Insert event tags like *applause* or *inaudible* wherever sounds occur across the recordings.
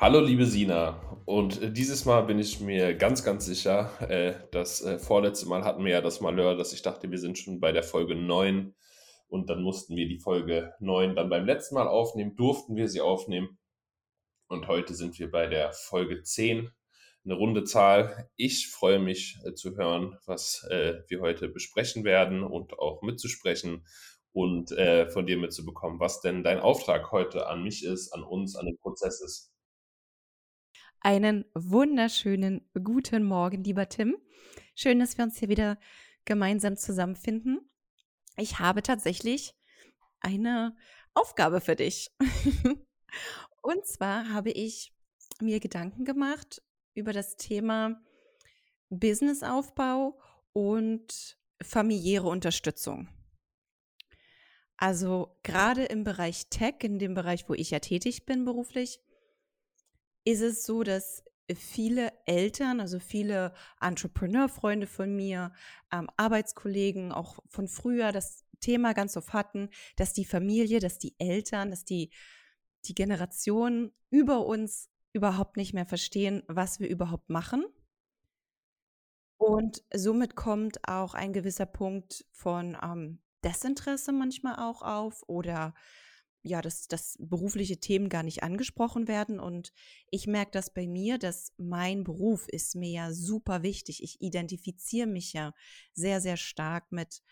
Hallo liebe Sina. Und äh, dieses Mal bin ich mir ganz, ganz sicher, äh, das äh, vorletzte Mal hatten wir ja das Malheur, dass ich dachte, wir sind schon bei der Folge 9 und dann mussten wir die Folge 9 dann beim letzten Mal aufnehmen, durften wir sie aufnehmen und heute sind wir bei der Folge 10, eine runde Zahl. Ich freue mich zu hören, was wir heute besprechen werden und auch mitzusprechen und von dir mitzubekommen, was denn dein Auftrag heute an mich ist, an uns, an den Prozess ist. Einen wunderschönen guten Morgen, lieber Tim. Schön, dass wir uns hier wieder gemeinsam zusammenfinden. Ich habe tatsächlich eine Aufgabe für dich. *laughs* Und zwar habe ich mir Gedanken gemacht über das Thema Businessaufbau und familiäre Unterstützung. Also gerade im Bereich Tech, in dem Bereich, wo ich ja tätig bin beruflich, ist es so, dass viele Eltern, also viele Entrepreneur-Freunde von mir, ähm, Arbeitskollegen auch von früher das Thema ganz oft hatten, dass die Familie, dass die Eltern, dass die, die Generation über uns überhaupt nicht mehr verstehen, was wir überhaupt machen. Und somit kommt auch ein gewisser Punkt von ähm, Desinteresse manchmal auch auf oder ja, dass, dass berufliche Themen gar nicht angesprochen werden. Und ich merke das bei mir, dass mein Beruf ist mir ja super wichtig. Ich identifiziere mich ja sehr, sehr stark mit,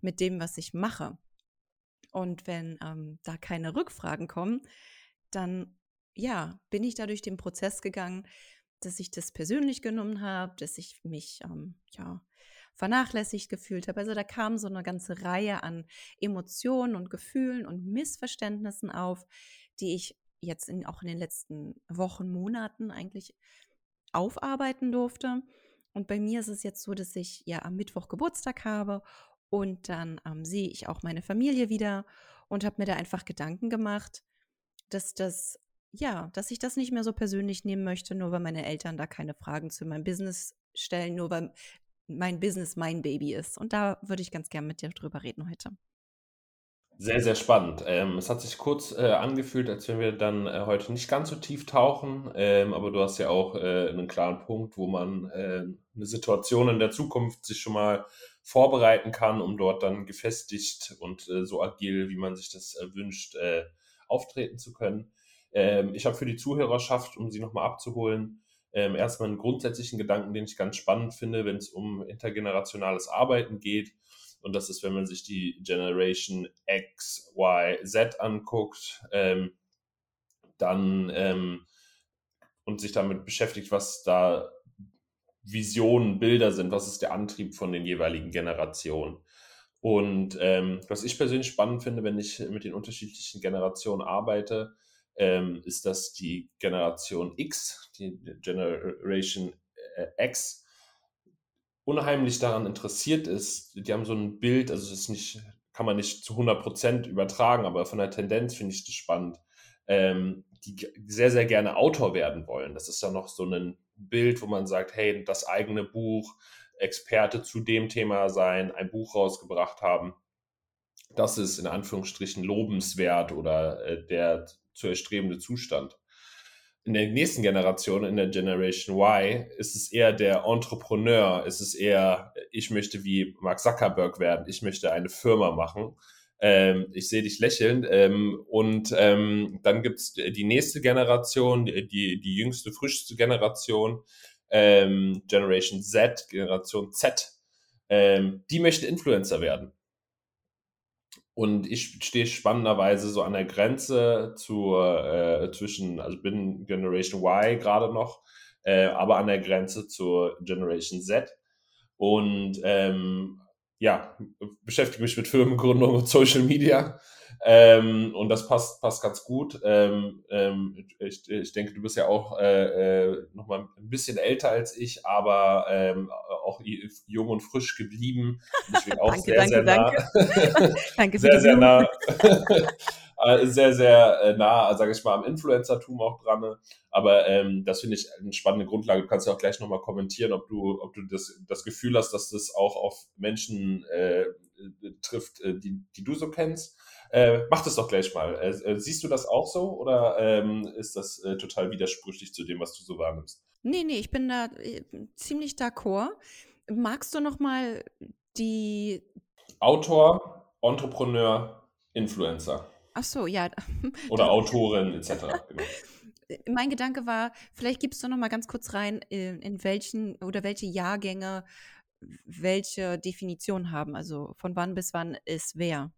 mit dem, was ich mache. Und wenn ähm, da keine Rückfragen kommen, dann ja, bin ich da durch den Prozess gegangen, dass ich das persönlich genommen habe, dass ich mich ähm, ja vernachlässigt gefühlt habe. Also da kam so eine ganze Reihe an Emotionen und Gefühlen und Missverständnissen auf, die ich jetzt in, auch in den letzten Wochen, Monaten eigentlich aufarbeiten durfte. Und bei mir ist es jetzt so, dass ich ja am Mittwoch Geburtstag habe und dann ähm, sehe ich auch meine Familie wieder und habe mir da einfach Gedanken gemacht, dass das ja, dass ich das nicht mehr so persönlich nehmen möchte, nur weil meine Eltern da keine Fragen zu meinem Business stellen, nur weil mein Business mein Baby ist. Und da würde ich ganz gerne mit dir drüber reden heute. Sehr, sehr spannend. Ähm, es hat sich kurz äh, angefühlt, als wenn wir dann äh, heute nicht ganz so tief tauchen, ähm, aber du hast ja auch äh, einen klaren Punkt, wo man äh, eine Situation in der Zukunft sich schon mal vorbereiten kann, um dort dann gefestigt und äh, so agil, wie man sich das wünscht, äh, auftreten zu können. Ähm, ich habe für die Zuhörerschaft, um sie nochmal abzuholen, ähm, erstmal einen grundsätzlichen Gedanken, den ich ganz spannend finde, wenn es um intergenerationales Arbeiten geht. Und das ist, wenn man sich die Generation X, Y, Z anguckt, ähm, dann ähm, und sich damit beschäftigt, was da Visionen, Bilder sind, was ist der Antrieb von den jeweiligen Generationen. Und ähm, was ich persönlich spannend finde, wenn ich mit den unterschiedlichen Generationen arbeite, ähm, ist das die Generation X, die Generation äh, X, unheimlich daran interessiert ist. Die haben so ein Bild, also das ist nicht, kann man nicht zu 100% übertragen, aber von der Tendenz finde ich das spannend, ähm, die sehr, sehr gerne Autor werden wollen. Das ist ja noch so ein Bild, wo man sagt, hey, das eigene Buch, Experte zu dem Thema sein, ein Buch rausgebracht haben. Das ist in Anführungsstrichen lobenswert oder äh, der zu erstrebende Zustand. In der nächsten Generation, in der Generation Y, ist es eher der Entrepreneur, ist es eher, ich möchte wie Mark Zuckerberg werden, ich möchte eine Firma machen. Ähm, ich sehe dich lächeln. Ähm, und ähm, dann gibt es die nächste Generation, die, die jüngste, frischste Generation, ähm, Generation Z, Generation Z. Ähm, die möchte Influencer werden. Und ich stehe spannenderweise so an der Grenze zur, äh, zwischen, also bin Generation Y gerade noch, äh, aber an der Grenze zur Generation Z. Und ähm, ja, beschäftige mich mit Firmengründung und Social Media. Ähm, und das passt, passt ganz gut. Ähm, ähm, ich, ich denke, du bist ja auch äh, äh, noch mal ein bisschen älter als ich, aber ähm, auch jung und frisch geblieben. *laughs* Ich bin auch danke, sehr, danke, sehr nah. Danke. *laughs* danke sehr, sehr nah. *laughs* Äh, sehr, sehr äh, nah, sage ich mal, am Influencertum auch dran. Aber ähm, das finde ich eine spannende Grundlage. Du kannst ja auch gleich nochmal kommentieren, ob du, ob du das, das Gefühl hast, dass das auch auf Menschen äh, trifft, äh, die, die du so kennst. Äh, mach das doch gleich mal. Äh, äh, siehst du das auch so oder ähm, ist das äh, total widersprüchlich zu dem, was du so wahrnimmst? Nee, nee, ich bin da äh, ziemlich d'accord. Magst du noch mal die Autor, Entrepreneur, Influencer? Ach so, ja. *laughs* Oder Autorin etc. Genau. *laughs* Mein Gedanke war, vielleicht gibst du noch mal ganz kurz rein, in, in welchen oder welche Jahrgänge welche Definition haben. Also von wann bis wann ist wer.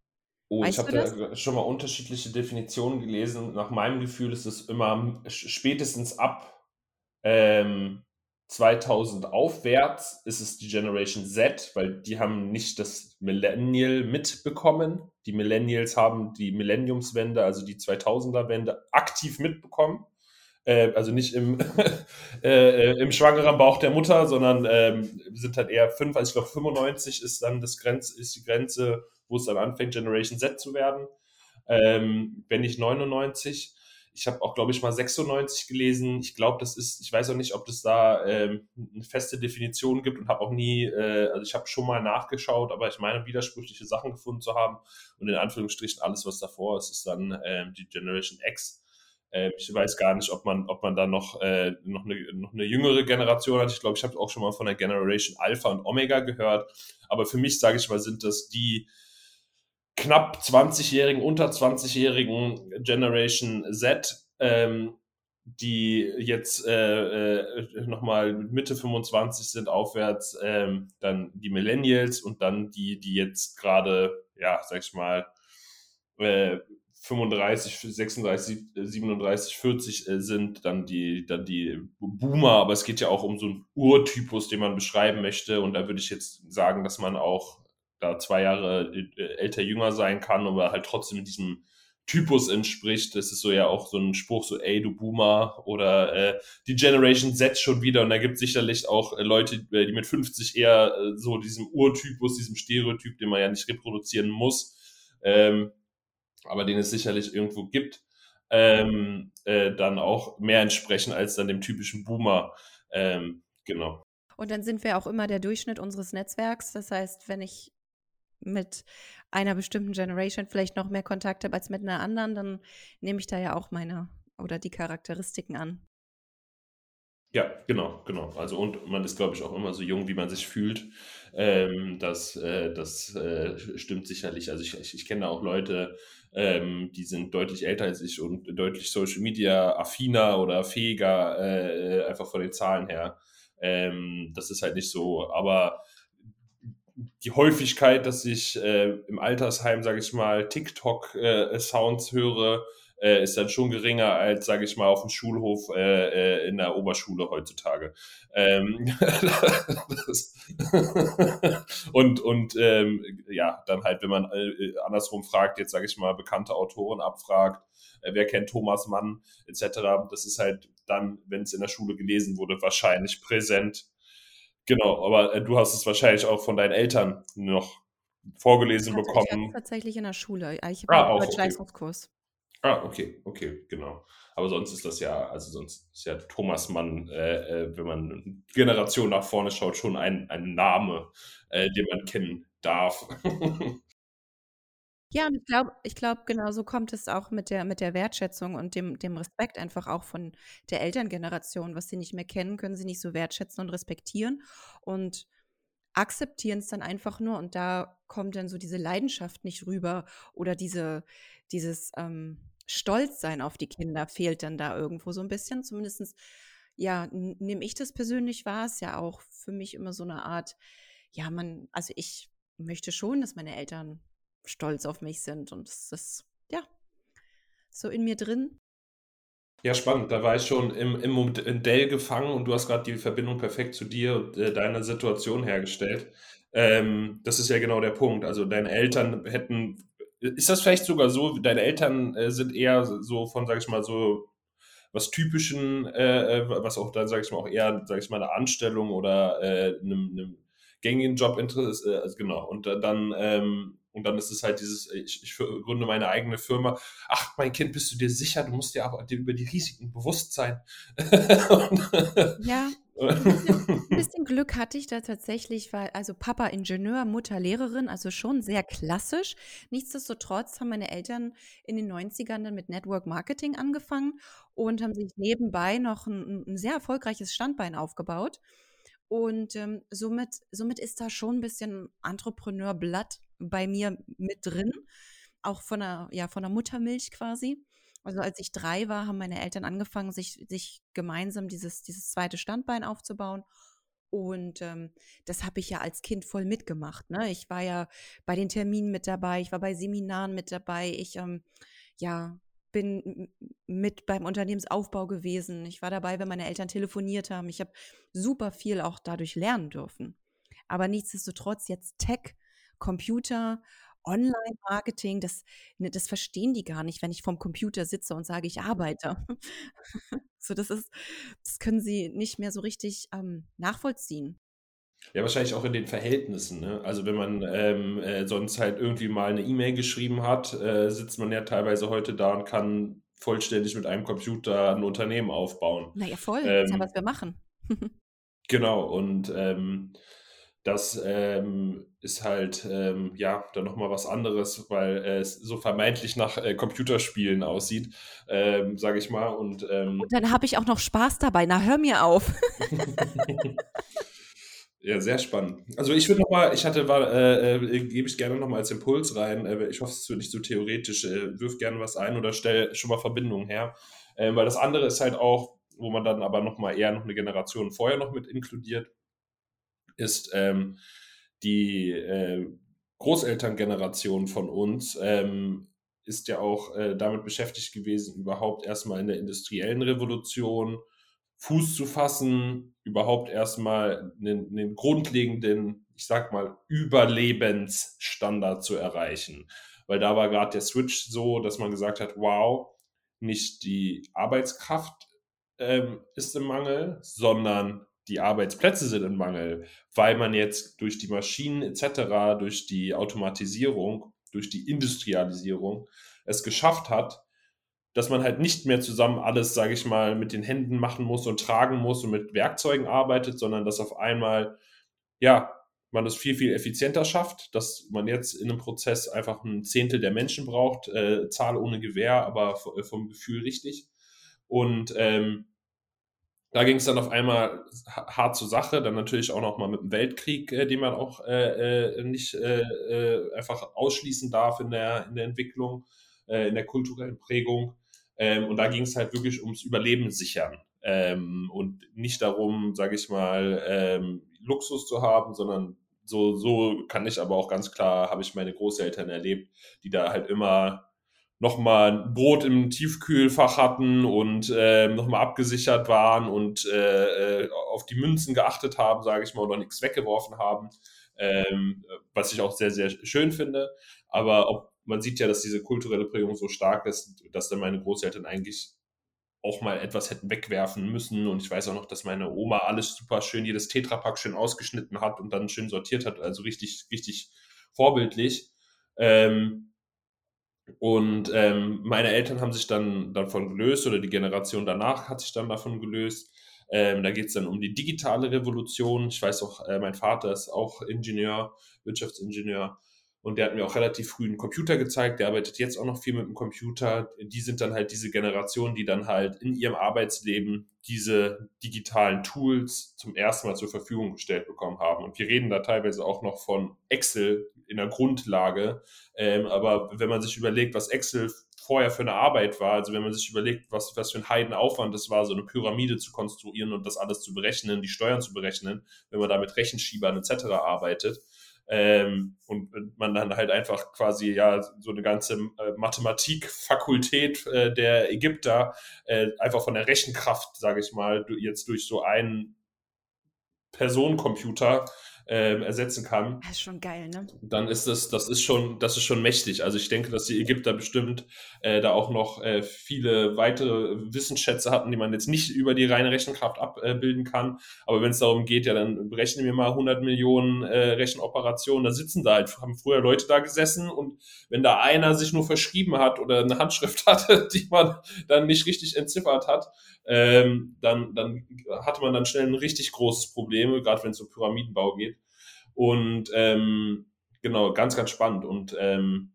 Oh, ich habe da schon mal unterschiedliche Definitionen gelesen. Nach meinem Gefühl ist es immer spätestens ab ähm, 2000 aufwärts ist es die Generation Z, weil die haben nicht das Millennial mitbekommen. Die Millennials haben die Millenniumswende, also die 2000er-Wende, aktiv mitbekommen. Äh, also nicht im, *laughs* äh, im schwangeren Bauch der Mutter, sondern ähm, sind halt eher fünf, also ich glaube 95 ist dann das Grenz, ist die Grenze, wo es dann anfängt, Generation Z zu werden. Ähm, wenn nicht 99. Ich habe auch, glaube ich, mal 96 gelesen. Ich glaube, das ist, ich weiß auch nicht, ob es da ähm, eine feste Definition gibt und habe auch nie, äh, also ich habe schon mal nachgeschaut, aber ich meine, widersprüchliche Sachen gefunden zu haben. Und in Anführungsstrichen alles, was davor ist, ist dann ähm, die Generation X. Äh, ich weiß gar nicht, ob man, ob man da noch, äh, noch, eine, noch eine jüngere Generation hat. Ich glaube, ich habe auch schon mal von der Generation Alpha und Omega gehört. Aber für mich, sage ich mal, sind das die knapp 20-jährigen, unter 20-jährigen Generation Z, ähm, die jetzt äh, äh, nochmal Mitte 25 sind aufwärts, ähm, dann die Millennials und dann die, die jetzt gerade, ja, sag ich mal, äh, 35, 36, 37, 40 äh, sind dann die, dann die Boomer, aber es geht ja auch um so einen Urtypus, den man beschreiben möchte. Und da würde ich jetzt sagen, dass man auch da zwei Jahre äh, älter, jünger sein kann, aber halt trotzdem diesem Typus entspricht. Das ist so ja auch so ein Spruch, so, ey, du Boomer oder äh, die Generation Z schon wieder. Und da gibt es sicherlich auch äh, Leute, die mit 50 eher äh, so diesem Urtypus, diesem Stereotyp, den man ja nicht reproduzieren muss. Ähm, aber den es sicherlich irgendwo gibt, ähm, äh, dann auch mehr entsprechen als dann dem typischen Boomer. Ähm, genau. Und dann sind wir auch immer der Durchschnitt unseres Netzwerks. Das heißt, wenn ich mit einer bestimmten Generation vielleicht noch mehr Kontakt habe als mit einer anderen, dann nehme ich da ja auch meine oder die Charakteristiken an. Ja, genau, genau. Also und man ist, glaube ich, auch immer so jung, wie man sich fühlt. Ähm, das äh, das äh, stimmt sicherlich. Also ich, ich, ich kenne auch Leute, ähm, die sind deutlich älter als ich und deutlich Social Media affiner oder fähiger, äh, einfach von den Zahlen her. Ähm, das ist halt nicht so. Aber die Häufigkeit, dass ich äh, im Altersheim, sage ich mal, TikTok-Sounds äh, höre, äh, ist dann schon geringer als, sage ich mal, auf dem Schulhof äh, äh in der Oberschule heutzutage. Ähm, *laughs* *laughs* und und ähm, ja, dann halt, wenn man äh, andersrum fragt, jetzt sage ich mal, bekannte Autoren abfragt, äh, wer kennt Thomas Mann etc., das ist halt dann, wenn es in der Schule gelesen wurde, wahrscheinlich präsent. Genau, aber äh, du hast es wahrscheinlich auch von deinen Eltern noch vorgelesen ich bekommen. Ich tatsächlich in der Schule. Ich habe ah, einen Deutsch-Leistungskurs. Okay. Ah, okay, okay, genau. Aber sonst ist das ja, also sonst ist ja Thomas Mann, äh, äh, wenn man Generation nach vorne schaut, schon ein, ein Name, äh, den man kennen darf. *laughs* ja, und ich glaube, ich glaub, genau so kommt es auch mit der, mit der Wertschätzung und dem, dem Respekt einfach auch von der Elterngeneration. Was sie nicht mehr kennen, können sie nicht so wertschätzen und respektieren. Und akzeptieren es dann einfach nur und da kommt dann so diese Leidenschaft nicht rüber oder diese, dieses, ähm, Stolzsein auf die Kinder fehlt dann da irgendwo so ein bisschen. Zumindest, ja, nehme ich das persönlich wahr. Ist ja auch für mich immer so eine Art, ja, man, also ich möchte schon, dass meine Eltern stolz auf mich sind und das ist, ja, so in mir drin. Ja, spannend. Da war ich schon im, im Modell gefangen und du hast gerade die Verbindung perfekt zu dir und äh, deiner Situation hergestellt. Ähm, das ist ja genau der Punkt. Also deine Eltern hätten ist das vielleicht sogar so, deine Eltern äh, sind eher so von, sag ich mal, so was typischen, äh, äh was auch dann, sag ich mal, auch eher, sag ich mal, eine Anstellung oder äh, einem, einem gängigen Job interessiert, äh, also genau, und dann, ähm, und dann ist es halt dieses, ich, ich gründe meine eigene Firma. Ach, mein Kind, bist du dir sicher? Du musst dir aber über die Risiken bewusst sein. *laughs* ja, ein bisschen, ein bisschen, Glück hatte ich da tatsächlich, weil also Papa Ingenieur, Mutter Lehrerin, also schon sehr klassisch. Nichtsdestotrotz haben meine Eltern in den 90ern dann mit Network Marketing angefangen und haben sich nebenbei noch ein, ein sehr erfolgreiches Standbein aufgebaut. Und ähm, somit, somit ist da schon ein bisschen Entrepreneurblatt bei mir mit drin, auch von der, ja, von der Muttermilch quasi. Also als ich drei war, haben meine Eltern angefangen, sich, sich gemeinsam dieses, dieses zweite Standbein aufzubauen. Und ähm, das habe ich ja als Kind voll mitgemacht. Ne? Ich war ja bei den Terminen mit dabei, ich war bei Seminaren mit dabei, ich ähm, ja, bin mit beim Unternehmensaufbau gewesen. Ich war dabei, wenn meine Eltern telefoniert haben. Ich habe super viel auch dadurch lernen dürfen. Aber nichtsdestotrotz jetzt Tech, Computer Online-Marketing, das, ne, das verstehen die gar nicht, wenn ich vorm Computer sitze und sage, ich arbeite. *laughs* so, das ist, das können sie nicht mehr so richtig ähm, nachvollziehen. Ja, wahrscheinlich auch in den Verhältnissen. Ne? Also wenn man ähm, äh, sonst halt irgendwie mal eine E-Mail geschrieben hat, äh, sitzt man ja teilweise heute da und kann vollständig mit einem Computer ein Unternehmen aufbauen. Naja, voll. Ähm, das ist ja, was wir machen. *laughs* genau. Und ähm, das ähm, ist halt ähm, ja dann nochmal was anderes, weil es so vermeintlich nach äh, Computerspielen aussieht, ähm, sage ich mal. Und, ähm und dann habe ich auch noch Spaß dabei. Na, hör mir auf. *laughs* ja, sehr spannend. Also ich würde nochmal, ich hatte, war, äh, äh, gebe ich gerne nochmal als Impuls rein. Äh, ich hoffe, es wird nicht so theoretisch. Äh, wirf gerne was ein oder stell schon mal Verbindungen her. Ähm, weil das andere ist halt auch, wo man dann aber nochmal eher noch eine Generation vorher noch mit inkludiert ist ähm, die äh, Großelterngeneration von uns ähm, ist ja auch äh, damit beschäftigt gewesen, überhaupt erstmal in der industriellen Revolution Fuß zu fassen, überhaupt erstmal einen, einen grundlegenden, ich sag mal, Überlebensstandard zu erreichen. Weil da war gerade der Switch so, dass man gesagt hat, wow, nicht die Arbeitskraft ähm, ist im Mangel, sondern die Arbeitsplätze sind im Mangel, weil man jetzt durch die Maschinen etc., durch die Automatisierung, durch die Industrialisierung es geschafft hat, dass man halt nicht mehr zusammen alles, sage ich mal, mit den Händen machen muss und tragen muss und mit Werkzeugen arbeitet, sondern dass auf einmal, ja, man es viel, viel effizienter schafft, dass man jetzt in einem Prozess einfach ein Zehntel der Menschen braucht, äh, Zahl ohne Gewehr, aber vom Gefühl richtig. Und ähm, da ging es dann auf einmal hart zur Sache, dann natürlich auch noch mal mit dem Weltkrieg, äh, den man auch äh, äh nicht äh, äh, einfach ausschließen darf in der, in der Entwicklung, äh, in der kulturellen Prägung. Ähm, und da ging es halt wirklich ums Überleben sichern ähm, und nicht darum, sage ich mal, ähm, Luxus zu haben, sondern so, so kann ich aber auch ganz klar, habe ich meine Großeltern erlebt, die da halt immer nochmal ein Brot im Tiefkühlfach hatten und äh, nochmal abgesichert waren und äh, äh, auf die Münzen geachtet haben, sage ich mal, oder nichts weggeworfen haben, ähm, was ich auch sehr, sehr schön finde. Aber ob, man sieht ja, dass diese kulturelle Prägung so stark ist, dass dann meine Großeltern eigentlich auch mal etwas hätten wegwerfen müssen. Und ich weiß auch noch, dass meine Oma alles super schön, jedes Tetrapack schön ausgeschnitten hat und dann schön sortiert hat. Also richtig, richtig vorbildlich. Ähm, und ähm, meine Eltern haben sich dann davon gelöst oder die Generation danach hat sich dann davon gelöst. Ähm, da geht es dann um die digitale Revolution. Ich weiß auch, äh, mein Vater ist auch Ingenieur, Wirtschaftsingenieur. Und der hat mir auch relativ früh einen Computer gezeigt. Der arbeitet jetzt auch noch viel mit dem Computer. Die sind dann halt diese Generation, die dann halt in ihrem Arbeitsleben diese digitalen Tools zum ersten Mal zur Verfügung gestellt bekommen haben. Und wir reden da teilweise auch noch von Excel in der Grundlage. Ähm, aber wenn man sich überlegt, was Excel vorher für eine Arbeit war, also wenn man sich überlegt, was, was für ein Heidenaufwand es war, so eine Pyramide zu konstruieren und das alles zu berechnen, die Steuern zu berechnen, wenn man da mit Rechenschiebern etc. arbeitet, ähm, und man dann halt einfach quasi ja so eine ganze äh, Mathematikfakultät äh, der Ägypter äh, einfach von der Rechenkraft, sage ich mal, jetzt durch so einen Personencomputer äh, ersetzen kann. Das ist schon geil, ne? Dann ist das, das ist schon, das ist schon mächtig. Also ich denke, dass die Ägypter bestimmt äh, da auch noch äh, viele weitere Wissensschätze hatten, die man jetzt nicht über die reine Rechenkraft abbilden kann. Aber wenn es darum geht, ja, dann berechnen wir mal 100 Millionen äh, Rechenoperationen. Da sitzen da halt, haben früher Leute da gesessen und wenn da einer sich nur verschrieben hat oder eine Handschrift *laughs* hatte, die man dann nicht richtig entziffert hat, ähm, dann, dann hatte man dann schnell ein richtig großes Problem, gerade wenn es um Pyramidenbau geht. Und ähm, genau, ganz, ganz spannend. Und ähm,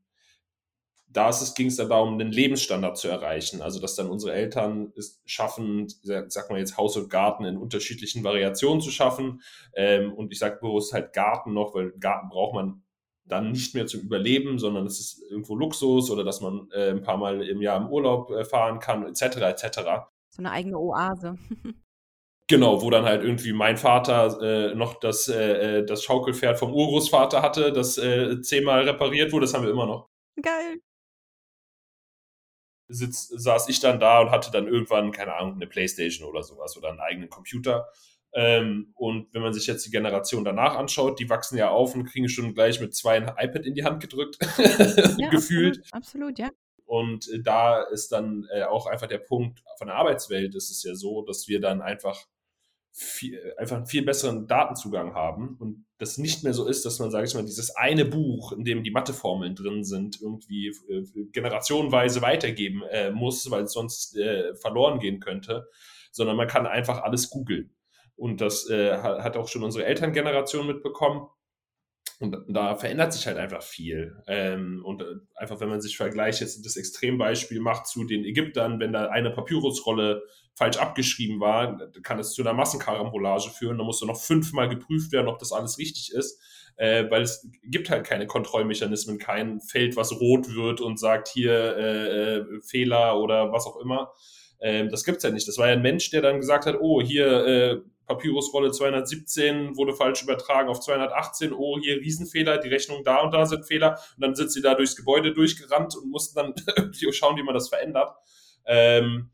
da ging es dann darum, den Lebensstandard zu erreichen. Also, dass dann unsere Eltern es schaffen, sag mal jetzt Haus und Garten in unterschiedlichen Variationen zu schaffen. Ähm, und ich sage bewusst halt Garten noch, weil Garten braucht man dann nicht mehr zum Überleben, sondern es ist irgendwo Luxus oder dass man äh, ein paar Mal im Jahr im Urlaub äh, fahren kann, etc. etc. So eine eigene Oase. *laughs* Genau, wo dann halt irgendwie mein Vater äh, noch das, äh, äh, das Schaukelpferd vom Urgroßvater hatte, das äh, zehnmal repariert wurde, das haben wir immer noch. Geil. Sitz, saß ich dann da und hatte dann irgendwann, keine Ahnung, eine Playstation oder sowas oder einen eigenen Computer. Ähm, und wenn man sich jetzt die Generation danach anschaut, die wachsen ja auf und kriegen schon gleich mit zwei ein iPad in die Hand gedrückt, ja, *laughs* gefühlt. Absolut, absolut, ja. Und äh, da ist dann äh, auch einfach der Punkt von der Arbeitswelt, ist es ja so, dass wir dann einfach viel, einfach einen viel besseren Datenzugang haben und das nicht mehr so ist, dass man, sage ich mal, dieses eine Buch, in dem die Matheformeln drin sind, irgendwie äh, generationenweise weitergeben äh, muss, weil es sonst äh, verloren gehen könnte, sondern man kann einfach alles googeln. Und das äh, hat auch schon unsere Elterngeneration mitbekommen. Und da verändert sich halt einfach viel. Ähm, und äh, einfach, wenn man sich vergleicht, jetzt das Extrembeispiel macht zu den Ägyptern, wenn da eine Papyrusrolle falsch abgeschrieben war, kann es zu einer Massenkarambolage führen. Da muss noch fünfmal geprüft werden, ob das alles richtig ist. Äh, weil es gibt halt keine Kontrollmechanismen, kein Feld, was rot wird und sagt hier äh, äh, Fehler oder was auch immer. Ähm, das gibt's ja nicht. Das war ja ein Mensch, der dann gesagt hat, oh, hier äh, Papyrusrolle 217 wurde falsch übertragen auf 218. Oh, hier Riesenfehler, die Rechnung da und da sind Fehler. Und dann sind sie da durchs Gebäude durchgerannt und mussten dann *laughs* schauen, wie man das verändert. Ähm,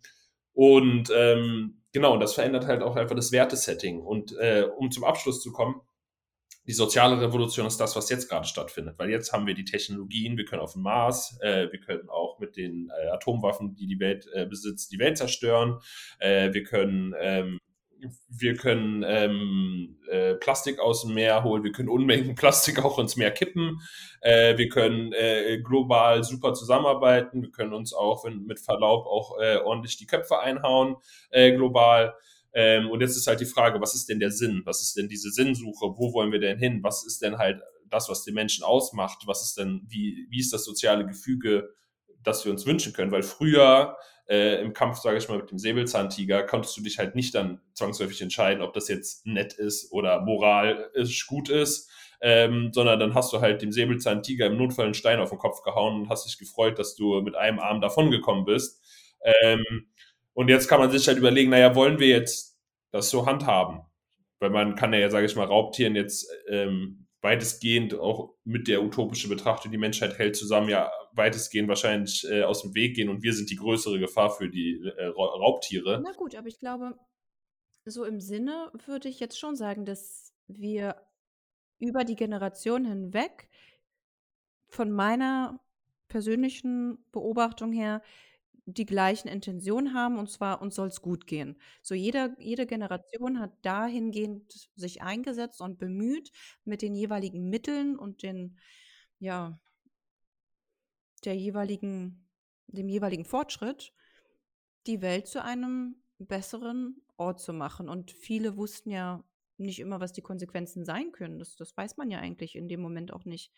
und ähm, genau, das verändert halt auch einfach das Wertesetting. Und äh, um zum Abschluss zu kommen, die soziale Revolution ist das, was jetzt gerade stattfindet, weil jetzt haben wir die Technologien, wir können auf dem Mars, äh, wir können auch mit den äh, Atomwaffen, die die Welt äh, besitzt, die Welt zerstören, äh, wir können ähm, wir können ähm, äh, Plastik aus dem Meer holen, wir können Unmengen *laughs* Plastik auch ins Meer kippen, äh, wir können äh, global super zusammenarbeiten, wir können uns auch wenn, mit Verlaub auch äh, ordentlich die Köpfe einhauen äh, global. Ähm, und jetzt ist halt die Frage, was ist denn der Sinn? Was ist denn diese Sinnsuche? Wo wollen wir denn hin? Was ist denn halt das, was den Menschen ausmacht? Was ist denn, wie, wie ist das soziale Gefüge, das wir uns wünschen können? Weil früher äh, im Kampf, sage ich mal, mit dem Säbelzahntiger, konntest du dich halt nicht dann zwangsläufig entscheiden, ob das jetzt nett ist oder moralisch gut ist, ähm, sondern dann hast du halt dem Säbelzahntiger im Notfall einen Stein auf den Kopf gehauen und hast dich gefreut, dass du mit einem Arm davongekommen bist. Ähm, und jetzt kann man sich halt überlegen, naja, wollen wir jetzt das so handhaben? Weil man kann ja, sage ich mal, Raubtieren jetzt ähm, weitestgehend auch mit der utopischen Betrachtung, die Menschheit hält zusammen, ja weitestgehend wahrscheinlich äh, aus dem Weg gehen und wir sind die größere Gefahr für die äh, Raubtiere. Na gut, aber ich glaube, so im Sinne würde ich jetzt schon sagen, dass wir über die Generation hinweg von meiner persönlichen Beobachtung her die gleichen Intentionen haben und zwar uns soll es gut gehen. So jeder, jede Generation hat dahingehend sich eingesetzt und bemüht, mit den jeweiligen Mitteln und den, ja, der jeweiligen, dem jeweiligen Fortschritt die Welt zu einem besseren Ort zu machen. Und viele wussten ja nicht immer, was die Konsequenzen sein können. Das, das weiß man ja eigentlich in dem Moment auch nicht.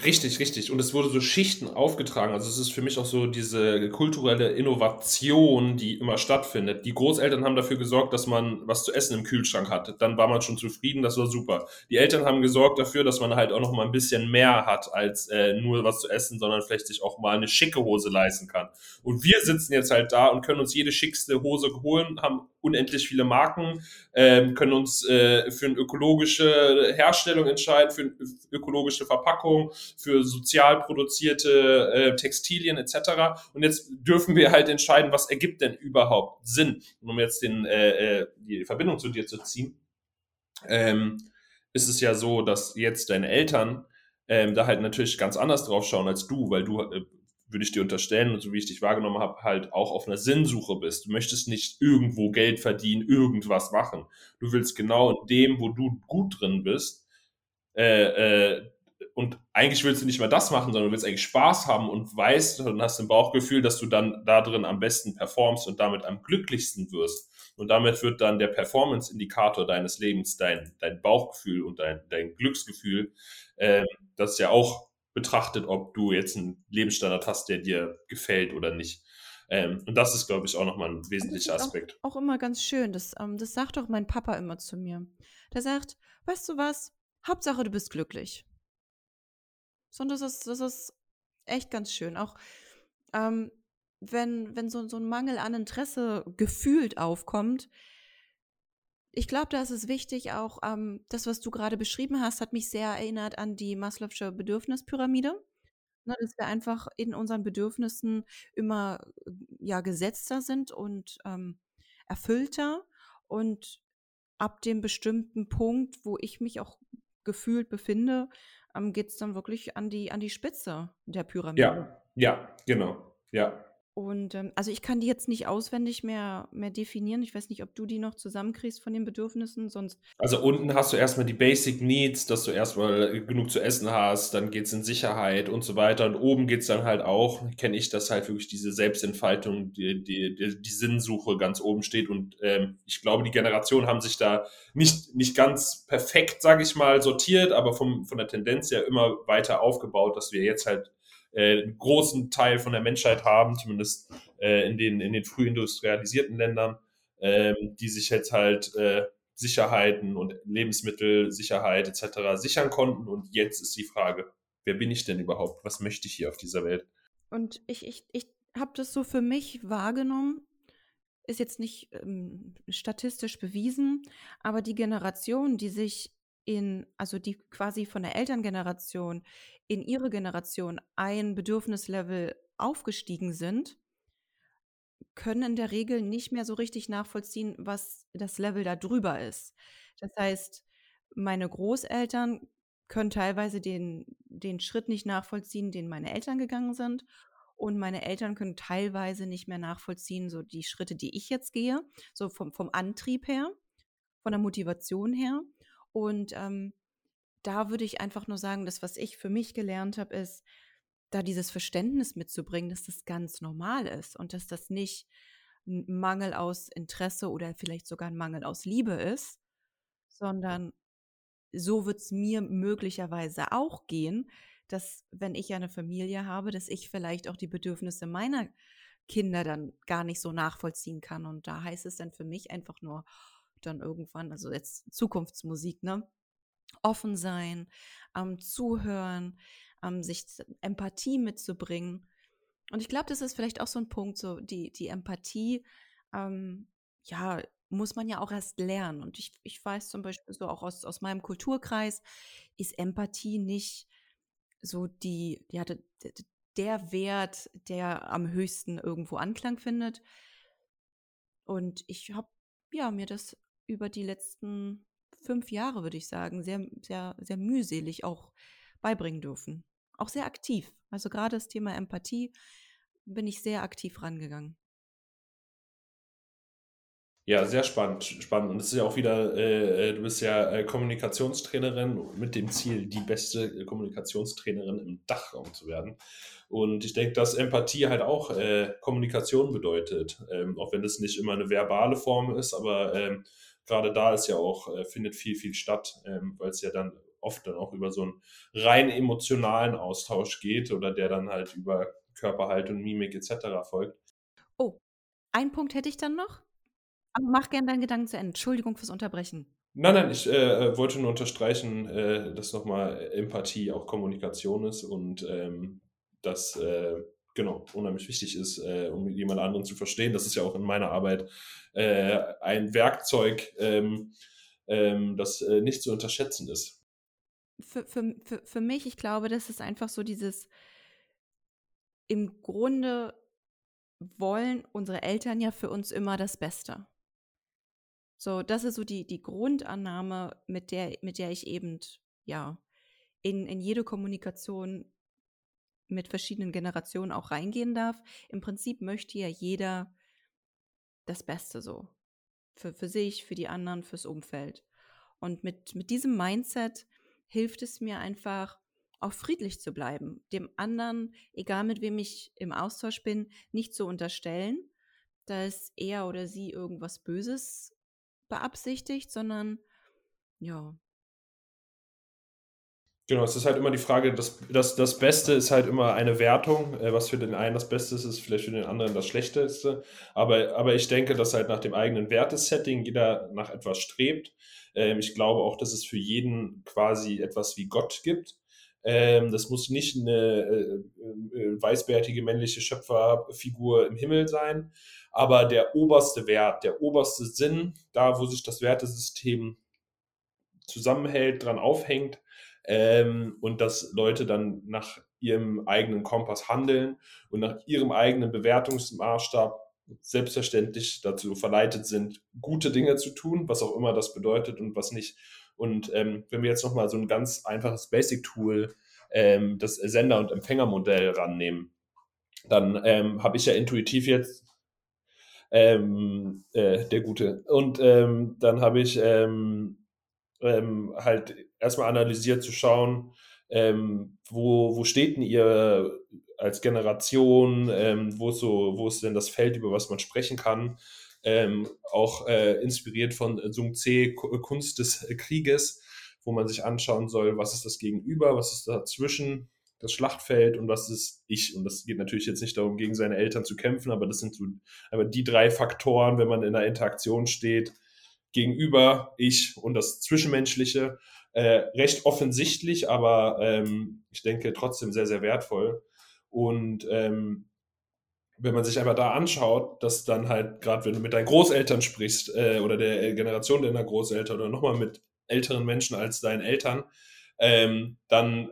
Richtig, richtig. Und es wurde so Schichten aufgetragen. Also es ist für mich auch so diese kulturelle Innovation, die immer stattfindet. Die Großeltern haben dafür gesorgt, dass man was zu essen im Kühlschrank hat. Dann war man schon zufrieden, das war super. Die Eltern haben gesorgt dafür, dass man halt auch noch mal ein bisschen mehr hat als äh, nur was zu essen, sondern vielleicht sich auch mal eine schicke Hose leisten kann. Und wir sitzen jetzt halt da und können uns jede schickste Hose holen, haben unendlich viele Marken, ähm, können uns äh, für eine ökologische Herstellung entscheiden, für eine ökologische Verpackung, für sozial produzierte äh, Textilien etc. Und jetzt dürfen wir halt entscheiden, was ergibt denn überhaupt Sinn. Um jetzt den, äh, äh die Verbindung zu dir zu ziehen, ähm, ist es ja so, dass jetzt deine Eltern ähm, da halt natürlich ganz anders drauf schauen als du, weil du, äh, würde ich dir unterstellen, und so wie ich dich wahrgenommen habe, halt auch auf einer Sinnsuche bist. Du möchtest nicht irgendwo Geld verdienen, irgendwas machen. Du willst genau in dem, wo du gut drin bist, äh, äh, und eigentlich willst du nicht mal das machen, sondern du willst eigentlich Spaß haben und weißt und hast ein Bauchgefühl, dass du dann da drin am besten performst und damit am glücklichsten wirst. Und damit wird dann der Performance-Indikator deines Lebens dein, dein Bauchgefühl und dein, dein Glücksgefühl, äh, das ja auch betrachtet, ob du jetzt einen Lebensstandard hast, der dir gefällt oder nicht. Ähm, und das ist, glaube ich, auch nochmal ein wesentlicher Aspekt. Auch, auch, immer ganz schön. Das, ähm, das sagt auch mein Papa immer zu mir. Der sagt, weißt du was? Hauptsache, du bist glücklich. So, und das ist, das ist echt ganz schön. Auch ähm, wenn, wenn so, so ein Mangel an Interesse gefühlt aufkommt, ich glaube, da ist es wichtig, auch ähm, das, was du gerade beschrieben hast, hat mich sehr erinnert an die Maslow'sche Bedürfnispyramide. Ne, dass wir einfach in unseren Bedürfnissen immer ja gesetzter sind und ähm, erfüllter. Und ab dem bestimmten Punkt, wo ich mich auch gefühlt befinde, ähm, geht es dann wirklich an die, an die Spitze der Pyramide. Ja, ja, genau. Ja. Und ähm, also ich kann die jetzt nicht auswendig mehr, mehr definieren. Ich weiß nicht, ob du die noch zusammenkriegst von den Bedürfnissen, sonst. Also unten hast du erstmal die Basic Needs, dass du erstmal genug zu essen hast, dann geht es in Sicherheit und so weiter. Und oben geht es dann halt auch, kenne ich, dass halt wirklich diese Selbstentfaltung, die, die, die, die Sinnsuche ganz oben steht. Und ähm, ich glaube, die Generationen haben sich da nicht, nicht ganz perfekt, sage ich mal, sortiert, aber vom, von der Tendenz ja immer weiter aufgebaut, dass wir jetzt halt äh, einen großen Teil von der Menschheit haben, zumindest äh, in, den, in den früh Ländern, äh, die sich jetzt halt äh, Sicherheiten und Lebensmittelsicherheit etc. sichern konnten. Und jetzt ist die Frage, wer bin ich denn überhaupt? Was möchte ich hier auf dieser Welt? Und ich, ich, ich habe das so für mich wahrgenommen, ist jetzt nicht ähm, statistisch bewiesen, aber die Generation, die sich in, also die quasi von der Elterngeneration in ihre Generation ein Bedürfnislevel aufgestiegen sind, können in der Regel nicht mehr so richtig nachvollziehen, was das Level da drüber ist. Das heißt, meine Großeltern können teilweise den, den Schritt nicht nachvollziehen, den meine Eltern gegangen sind. Und meine Eltern können teilweise nicht mehr nachvollziehen, so die Schritte, die ich jetzt gehe, so vom, vom Antrieb her, von der Motivation her. Und ähm, da würde ich einfach nur sagen, das, was ich für mich gelernt habe, ist, da dieses Verständnis mitzubringen, dass das ganz normal ist und dass das nicht ein Mangel aus Interesse oder vielleicht sogar ein Mangel aus Liebe ist, sondern so wird es mir möglicherweise auch gehen, dass wenn ich eine Familie habe, dass ich vielleicht auch die Bedürfnisse meiner Kinder dann gar nicht so nachvollziehen kann. Und da heißt es dann für mich einfach nur dann irgendwann, also jetzt Zukunftsmusik, ne? offen sein, ähm, zuhören, ähm, sich Empathie mitzubringen. Und ich glaube, das ist vielleicht auch so ein Punkt, so die, die Empathie, ähm, ja, muss man ja auch erst lernen. Und ich, ich weiß zum Beispiel so auch aus, aus meinem Kulturkreis, ist Empathie nicht so die, ja, der, Wert, der am höchsten irgendwo Anklang findet. Und ich habe ja mir das über die letzten fünf Jahre, würde ich sagen, sehr, sehr, sehr mühselig auch beibringen dürfen. Auch sehr aktiv. Also gerade das Thema Empathie bin ich sehr aktiv rangegangen. Ja, sehr spannend, spannend. Und es ist ja auch wieder, äh, äh, du bist ja äh, Kommunikationstrainerin mit dem Ziel, die beste äh, Kommunikationstrainerin im Dachraum zu werden. Und ich denke, dass Empathie halt auch äh, Kommunikation bedeutet, ähm, auch wenn das nicht immer eine verbale Form ist, aber ähm, gerade da ist ja auch, äh, findet viel, viel statt, ähm, weil es ja dann oft dann auch über so einen rein emotionalen Austausch geht oder der dann halt über Körperhaltung, Mimik etc. folgt. Oh, ein Punkt hätte ich dann noch. Aber mach gerne deinen Gedanken zu Ende. Entschuldigung fürs Unterbrechen. Nein, nein, ich äh, wollte nur unterstreichen, äh, dass nochmal Empathie auch Kommunikation ist und ähm, dass äh, genau, unheimlich wichtig ist, äh, um jemand anderen zu verstehen. Das ist ja auch in meiner Arbeit äh, ein Werkzeug, ähm, ähm, das äh, nicht zu unterschätzen ist. Für, für, für, für mich, ich glaube, das ist einfach so dieses, im Grunde wollen unsere Eltern ja für uns immer das Beste. So, das ist so die, die Grundannahme, mit der, mit der ich eben, ja, in, in jede Kommunikation mit verschiedenen Generationen auch reingehen darf. Im Prinzip möchte ja jeder das Beste so. Für, für sich, für die anderen, fürs Umfeld. Und mit, mit diesem Mindset hilft es mir einfach, auch friedlich zu bleiben. Dem anderen, egal mit wem ich im Austausch bin, nicht zu unterstellen, dass er oder sie irgendwas Böses beabsichtigt, sondern ja, Genau, es ist halt immer die Frage, das, das, das Beste ist halt immer eine Wertung. Äh, was für den einen das Beste ist, ist vielleicht für den anderen das Schlechteste. Aber, aber ich denke, dass halt nach dem eigenen Wertesetting jeder nach etwas strebt. Ähm, ich glaube auch, dass es für jeden quasi etwas wie Gott gibt. Ähm, das muss nicht eine äh, äh, weißbärtige männliche Schöpferfigur im Himmel sein. Aber der oberste Wert, der oberste Sinn, da wo sich das Wertesystem zusammenhält, dran aufhängt, ähm, und dass Leute dann nach ihrem eigenen Kompass handeln und nach ihrem eigenen Bewertungsmaßstab selbstverständlich dazu verleitet sind, gute Dinge zu tun, was auch immer das bedeutet und was nicht. Und ähm, wenn wir jetzt nochmal so ein ganz einfaches Basic-Tool, ähm, das Sender- und Empfängermodell rannehmen, dann ähm, habe ich ja intuitiv jetzt ähm, äh, der Gute. Und ähm, dann habe ich ähm, ähm, halt erstmal analysiert zu schauen, ähm, wo, wo steht denn ihr als Generation, ähm, wo, ist so, wo ist denn das Feld, über was man sprechen kann, ähm, auch äh, inspiriert von Sung C, Kunst des Krieges, wo man sich anschauen soll, was ist das Gegenüber, was ist dazwischen, das Schlachtfeld und was ist ich. Und das geht natürlich jetzt nicht darum, gegen seine Eltern zu kämpfen, aber das sind so aber die drei Faktoren, wenn man in einer Interaktion steht, gegenüber ich und das Zwischenmenschliche äh, recht offensichtlich, aber ähm, ich denke trotzdem sehr, sehr wertvoll. Und ähm, wenn man sich einfach da anschaut, dass dann halt, gerade wenn du mit deinen Großeltern sprichst äh, oder der Generation deiner Großeltern oder nochmal mit älteren Menschen als deinen Eltern, ähm, dann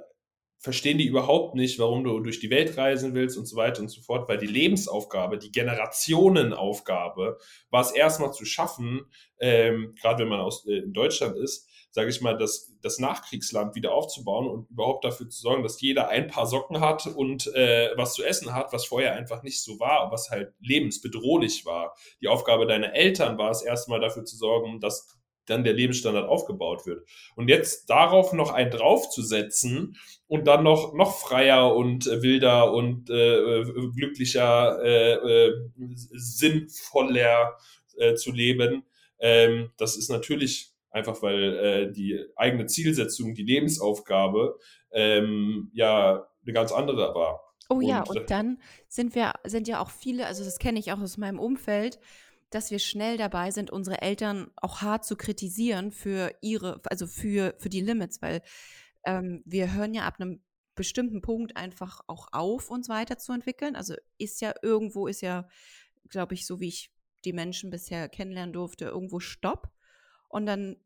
verstehen die überhaupt nicht, warum du durch die Welt reisen willst und so weiter und so fort, weil die Lebensaufgabe, die Generationenaufgabe war es erstmal zu schaffen, ähm, gerade wenn man aus äh, in Deutschland ist, sage ich mal, das, das Nachkriegsland wieder aufzubauen und überhaupt dafür zu sorgen, dass jeder ein paar Socken hat und äh, was zu essen hat, was vorher einfach nicht so war, was halt lebensbedrohlich war. Die Aufgabe deiner Eltern war es erstmal dafür zu sorgen, dass dann der Lebensstandard aufgebaut wird. Und jetzt darauf noch einen draufzusetzen und dann noch, noch freier und äh, wilder und äh, äh glücklicher, äh, äh, sinnvoller äh, zu leben, ähm, das ist natürlich einfach, weil die eigene Zielsetzung, die Lebensaufgabe, ähm, ja eine ganz andere war. Oh und, ja, und dann sind wir, sind ja auch viele, also das kenne ich auch aus meinem Umfeld, dass wir schnell dabei sind, unsere Eltern auch hart zu kritisieren für ihre, also für, für die Limits, weil ähm, wir hören ja ab einem bestimmten Punkt einfach auch auf, uns weiterzuentwickeln. Also ist ja irgendwo, ist ja, glaube ich, so wie ich die Menschen bisher kennenlernen durfte, irgendwo Stopp. Und dann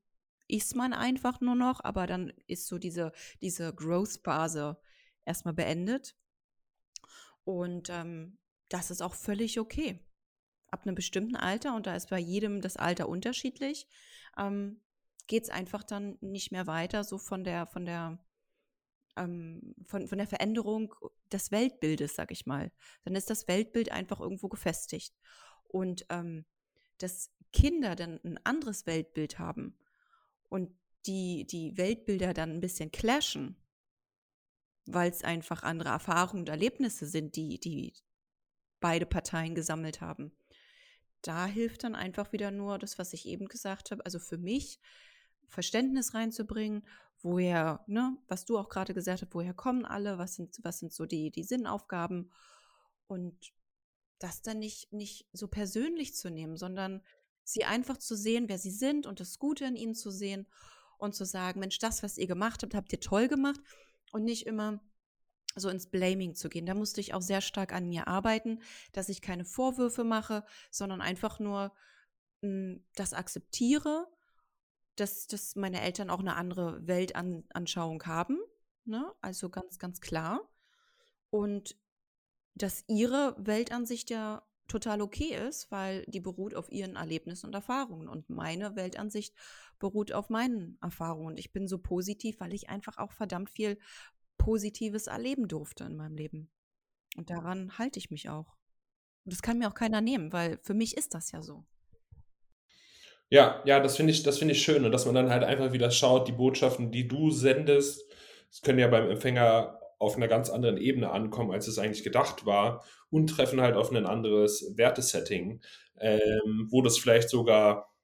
ist man einfach nur noch, aber dann ist so diese, diese Growth-Phase erstmal beendet. Und ähm, das ist auch völlig okay ab einem bestimmten Alter, und da ist bei jedem das Alter unterschiedlich, ähm, geht es einfach dann nicht mehr weiter, so von der, von der, ähm, von, von der Veränderung des Weltbildes, sag ich mal. Dann ist das Weltbild einfach irgendwo gefestigt. Und ähm, dass Kinder dann ein anderes Weltbild haben und die, die Weltbilder dann ein bisschen clashen, weil es einfach andere Erfahrungen und Erlebnisse sind, die, die beide Parteien gesammelt haben da hilft dann einfach wieder nur das, was ich eben gesagt habe. Also für mich Verständnis reinzubringen, woher, ne, was du auch gerade gesagt hast, woher kommen alle, was sind, was sind so die, die Sinnaufgaben und das dann nicht, nicht so persönlich zu nehmen, sondern sie einfach zu sehen, wer sie sind und das Gute in ihnen zu sehen und zu sagen, Mensch, das, was ihr gemacht habt, habt ihr toll gemacht und nicht immer, so ins Blaming zu gehen. Da musste ich auch sehr stark an mir arbeiten, dass ich keine Vorwürfe mache, sondern einfach nur mh, hm, das akzeptiere, dass, dass meine Eltern auch eine andere Weltanschauung haben. Ne? Also ganz, ganz klar. Und dass ihre Weltansicht ja total okay ist, weil die beruht auf ihren Erlebnissen und Erfahrungen. Und meine Weltansicht beruht auf meinen Erfahrungen. Und ich bin so positiv, weil ich einfach auch verdammt viel Positives erleben durfte in meinem Leben. Und daran halte ich mich auch. Und das kann mir auch keiner nehmen, weil für mich ist das ja so. Ja, ja, das finde ich, das ich schön. Und dass man dann halt einfach wieder schaut, die Botschaften, die du sendest, das können ja beim Empfänger auf einer ganz anderen Ebene ankommen, als es eigentlich gedacht war und treffen halt auf ein anderes Wertesetting, ähm, wo das vielleicht sogar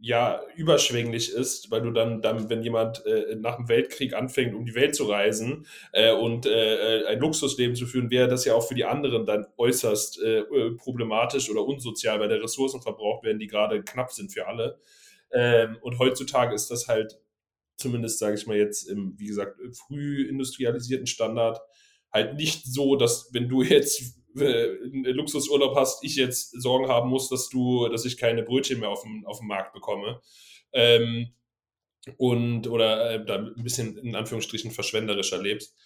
ja überschwänglich ist, weil du dann, dann wenn jemand äh, nach dem Weltkrieg anfängt, um die Welt zu reisen äh, und äh, ein Luxusleben zu führen, wäre das ja auch für die anderen dann äußerst äh, problematisch oder unsozial, weil der Ressourcen verbraucht werden, die gerade knapp sind für alle. Ähm, und heutzutage ist das halt zumindest, sage ich mal jetzt im, wie gesagt, früh industrialisierten Standard halt nicht so, dass wenn du jetzt äh, Luxusurlaub hast, ich jetzt Sorgen haben muss, dass du, dass ich keine Brötchen mehr auf dem, auf dem Markt bekomme. Ähm, und oder äh, da ein bisschen in Anführungsstrichen verschwenderischer lebst.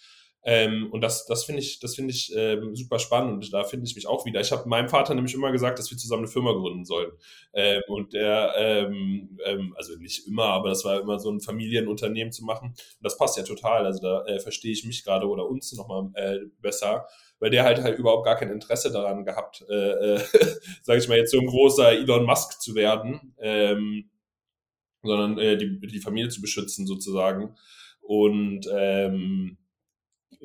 Ähm, und das, das finde ich, das finde ich ähm, super spannend und da finde ich mich auch wieder. Ich habe meinem Vater nämlich immer gesagt, dass wir zusammen eine Firma gründen sollen. Ähm, und der, ähm, ähm, also nicht immer, aber das war immer so ein Familienunternehmen zu machen. Und das passt ja total. Also da äh, verstehe ich mich gerade oder uns nochmal äh, besser, weil der halt halt überhaupt gar kein Interesse daran gehabt, äh, äh, *laughs* sage ich mal jetzt so ein großer Elon Musk zu werden, ähm, sondern äh, die, die Familie zu beschützen sozusagen. Und ähm,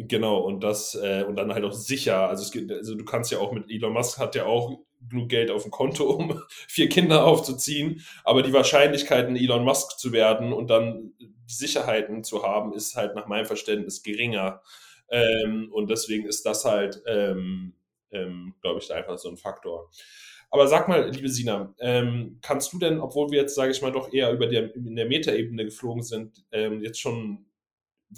Genau, und das, äh, und dann halt auch sicher. Also, es geht, also du kannst ja auch mit Elon Musk hat ja auch genug Geld auf dem Konto, *laughs* um vier Kinder aufzuziehen. Aber die Wahrscheinlichkeit, ein Elon Musk zu werden und dann die Sicherheiten zu haben, ist halt nach meinem Verständnis geringer. Ähm, und deswegen ist das halt, ähm, ähm, glaube ich, einfach so ein Faktor. Aber sag mal, liebe Sina, ähm, kannst du denn, obwohl wir jetzt, sage ich mal, doch eher über der, in der Metaebene geflogen sind, ähm, jetzt schon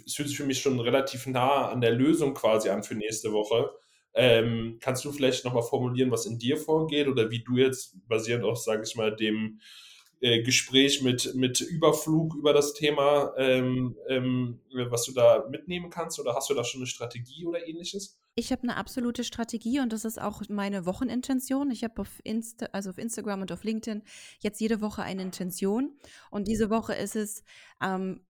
es fühlt sich für mich schon relativ nah an der Lösung quasi an für nächste Woche. Ähm, kannst du vielleicht nochmal formulieren, was in dir vorgeht oder wie du jetzt basierend auf, sage ich mal, dem äh, Gespräch mit, mit Überflug über das Thema, ähm, ähm, was du da mitnehmen kannst oder hast du da schon eine Strategie oder ähnliches? Ich habe eine absolute Strategie und das ist auch meine Wochenintention. Ich habe auf Insta, also auf Instagram und auf LinkedIn jetzt jede Woche eine Intention und diese Woche ist es ähm,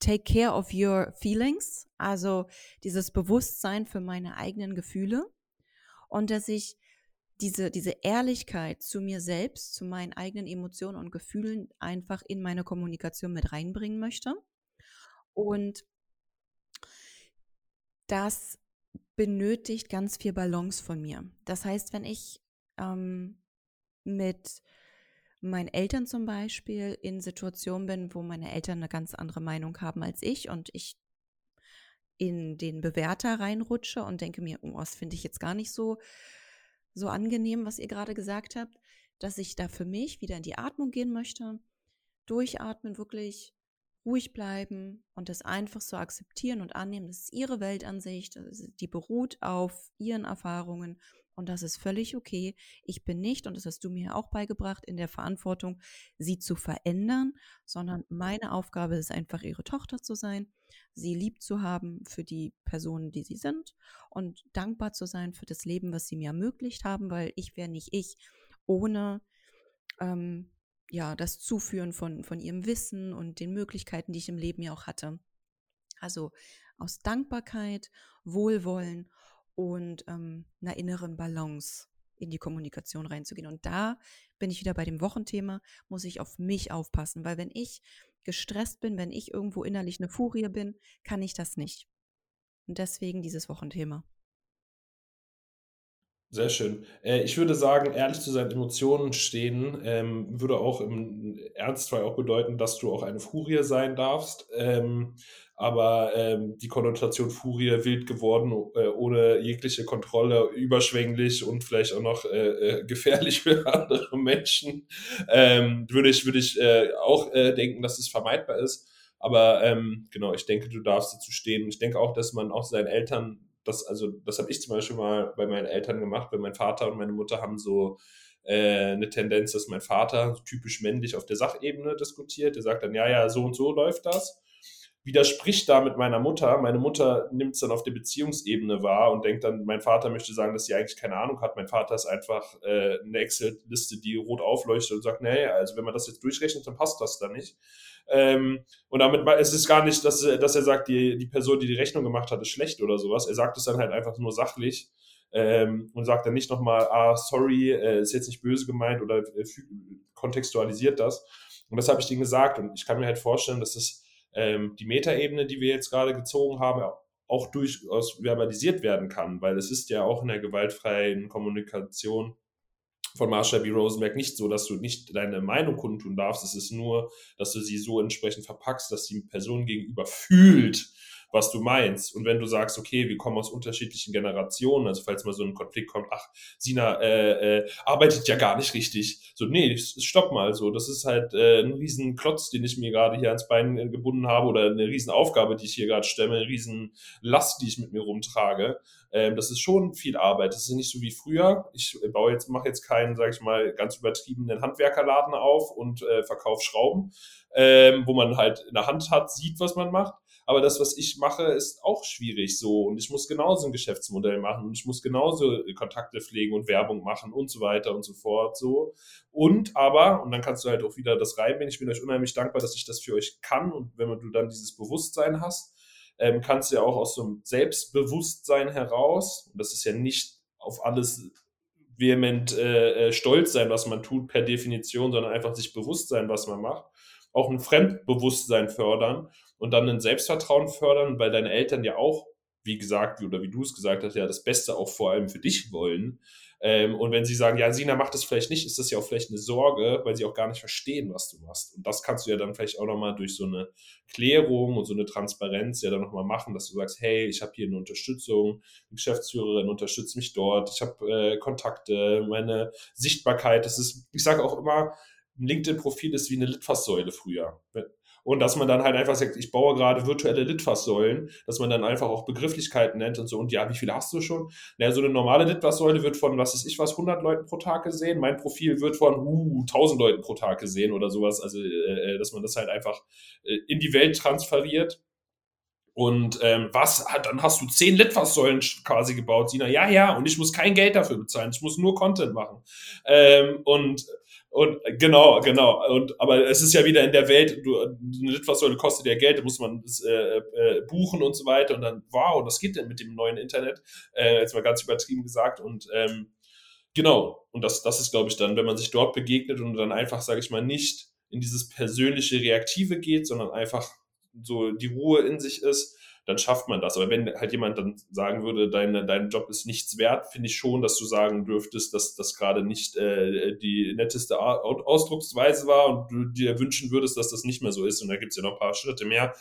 take care of your feelings, also dieses Bewusstsein für meine eigenen Gefühle und dass ich diese, diese Ehrlichkeit zu mir selbst, zu meinen eigenen Emotionen und Gefühlen einfach in meine Kommunikation mit reinbringen möchte. Und das benötigt ganz viel Balance von mir. Das heißt, wenn ich ähm, mit meinen Eltern zum Beispiel in Situationen bin, wo meine Eltern eine ganz andere Meinung haben als ich und ich in den Bewerter reinrutsche und denke mir, oh, das finde ich jetzt gar nicht so, so angenehm, was ihr gerade gesagt habt, dass ich da für mich wieder in die Atmung gehen möchte, durchatmen, wirklich ruhig bleiben und das einfach so akzeptieren und annehmen. Das ist ihre Weltansicht, die beruht auf ihren Erfahrungen und das ist völlig okay. Ich bin nicht, und das hast du mir auch beigebracht, in der Verantwortung, sie zu verändern, sondern meine Aufgabe ist einfach, ihre Tochter zu sein, sie lieb zu haben für die Personen, die sie sind und dankbar zu sein für das Leben, was sie mir ermöglicht haben, weil ich wäre nicht ich ohne ähm, ja, das Zuführen von, von ihrem Wissen und den Möglichkeiten, die ich im Leben ja auch hatte. Also aus Dankbarkeit, Wohlwollen und ähm, einer inneren Balance in die Kommunikation reinzugehen. Und da bin ich wieder bei dem Wochenthema, muss ich auf mich aufpassen, weil wenn ich gestresst bin, wenn ich irgendwo innerlich eine Furie bin, kann ich das nicht. Und deswegen dieses Wochenthema. Sehr schön. Äh, ich würde sagen, ehrlich zu seinen Emotionen stehen, ähm, würde auch im Ernstfall auch bedeuten, dass du auch eine Furie sein darfst. Ähm, aber ähm, die Konnotation Furie wild geworden, äh, ohne jegliche Kontrolle, überschwänglich und vielleicht auch noch äh, äh gefährlich *laughs* für andere Menschen, ähm, würde ich, würde ich äh, auch äh, denken, dass es vermeidbar ist. Aber ähm, genau, ich denke, du darfst dazu stehen. Ich denke auch, dass man auch seinen Eltern, das, also das habe ich zum Beispiel mal bei meinen Eltern gemacht, weil mein Vater und meine Mutter haben so äh, eine Tendenz, dass mein Vater typisch männlich auf der Sachebene diskutiert. Er sagt dann, ja, ja, so und so läuft das widerspricht da mit meiner Mutter. Meine Mutter nimmt es dann auf der Beziehungsebene wahr und denkt dann, mein Vater möchte sagen, dass sie eigentlich keine Ahnung hat. Mein Vater ist einfach äh, eine Excel-Liste, die rot aufleuchtet und sagt, nee, also wenn man das jetzt durchrechnet, dann passt das da nicht. Ähm, und damit es ist gar nicht, dass, dass er sagt, die, die Person, die die Rechnung gemacht hat, ist schlecht oder sowas. Er sagt es dann halt einfach nur sachlich ähm, und sagt dann nicht nochmal, ah, sorry, äh, ist jetzt nicht böse gemeint oder äh, kontextualisiert das. Und das habe ich denen gesagt und ich kann mir halt vorstellen, dass das ähm, die Metaebene, die wir jetzt gerade gezogen haben, auch durchaus verbalisiert werden kann, weil es ist ja auch in der gewaltfreien Kommunikation von Marshall B. Rosenberg nicht so, dass du nicht deine Meinung kundtun darfst. Es ist nur, dass du sie so entsprechend verpackst, dass die Person gegenüber fühlt, was du meinst. Und wenn du sagst, okay, wir kommen aus unterschiedlichen Generationen, also falls mal so ein Konflikt kommt, ach, Sina äh, äh, arbeitet ja gar nicht richtig. So, nee, stopp mal. So, das ist halt äh, ein riesen Klotz, den ich mir gerade hier ans Bein äh, gebunden habe oder eine riesen Aufgabe, die ich hier gerade stemme, eine riesen die ich mit mir rumtrage. Ähm, das ist schon viel Arbeit. Das ist nicht so wie früher. Ich baue jetzt, mache jetzt keinen, sage ich mal, ganz übertriebenen Handwerkerladen auf und äh, verkaufe Schrauben, ähm, wo man halt in der Hand hat, sieht, was man macht aber das, was ich mache, ist auch schwierig so. Und ich muss genauso ein Geschäftsmodell machen und ich muss genauso Kontakte pflegen und Werbung machen und so weiter und so fort so. Und aber, und dann kannst du halt auch wieder das reinbringen, ich bin euch unheimlich dankbar, dass ich das für euch kann. Und wenn du dann dieses Bewusstsein hast, ähm, kannst du ja auch aus so einem Selbstbewusstsein heraus, und das ist ja nicht auf alles vehement äh, äh stolz sein, was man tut per Definition, sondern einfach sich bewusst sein, was man macht, auch ein Fremdbewusstsein fördern und dann ein Selbstvertrauen fördern, weil deine Eltern ja auch, wie gesagt, oder wie du es gesagt hast, ja das Beste auch vor allem für dich wollen. Ähm, und wenn sie sagen, ja, Sina macht das vielleicht nicht, ist das ja auch vielleicht eine Sorge, weil sie auch gar nicht verstehen, was du machst. Und das kannst du ja dann vielleicht auch nochmal durch so eine Klärung und so eine Transparenz ja dann nochmal machen, dass du sagst, hey, ich habe hier eine Unterstützung, die Geschäftsführerin unterstützt mich dort, ich habe äh, Kontakte, meine Sichtbarkeit, das ist, ich sage auch immer, ein LinkedIn-Profil ist wie eine Litfaßsäule früher und dass man dann halt einfach sagt, ich baue gerade virtuelle Litfaßsäulen, dass man dann einfach auch Begrifflichkeiten nennt und so. Und ja, wie viele hast du schon? Naja, so eine normale Litfaßsäule wird von, was weiß ich was, 100 Leuten pro Tag gesehen. Mein Profil wird von, uh, 1000 Leuten pro Tag gesehen oder sowas. Also, äh, äh, dass man das halt einfach äh, in die Welt transferiert. Und ähm, was, dann hast du zehn Litfaßsäulen quasi gebaut, Sina. Ja, ja, und ich muss kein Geld dafür bezahlen. Ich muss nur Content machen. Ähm, und und genau, genau. Und, aber es ist ja wieder in der Welt, du, eine Litfaßsäule kostet ja Geld, da muss man das äh, äh, buchen und so weiter. Und dann, wow, was geht denn mit dem neuen Internet? Äh, jetzt mal ganz übertrieben gesagt. Und ähm, genau, und das, das ist, glaube ich, dann, wenn man sich dort begegnet und dann einfach, sage ich mal, nicht in dieses persönliche Reaktive geht, sondern einfach so die Ruhe in sich ist, dann schafft man das. Aber wenn halt jemand dann sagen würde, dein, dein Job ist nichts wert, finde ich schon, dass du sagen dürftest, dass das gerade nicht äh, die netteste Ausdrucksweise war und du dir wünschen würdest, dass das nicht mehr so ist. Und da gibt es ja noch ein paar Schritte mehr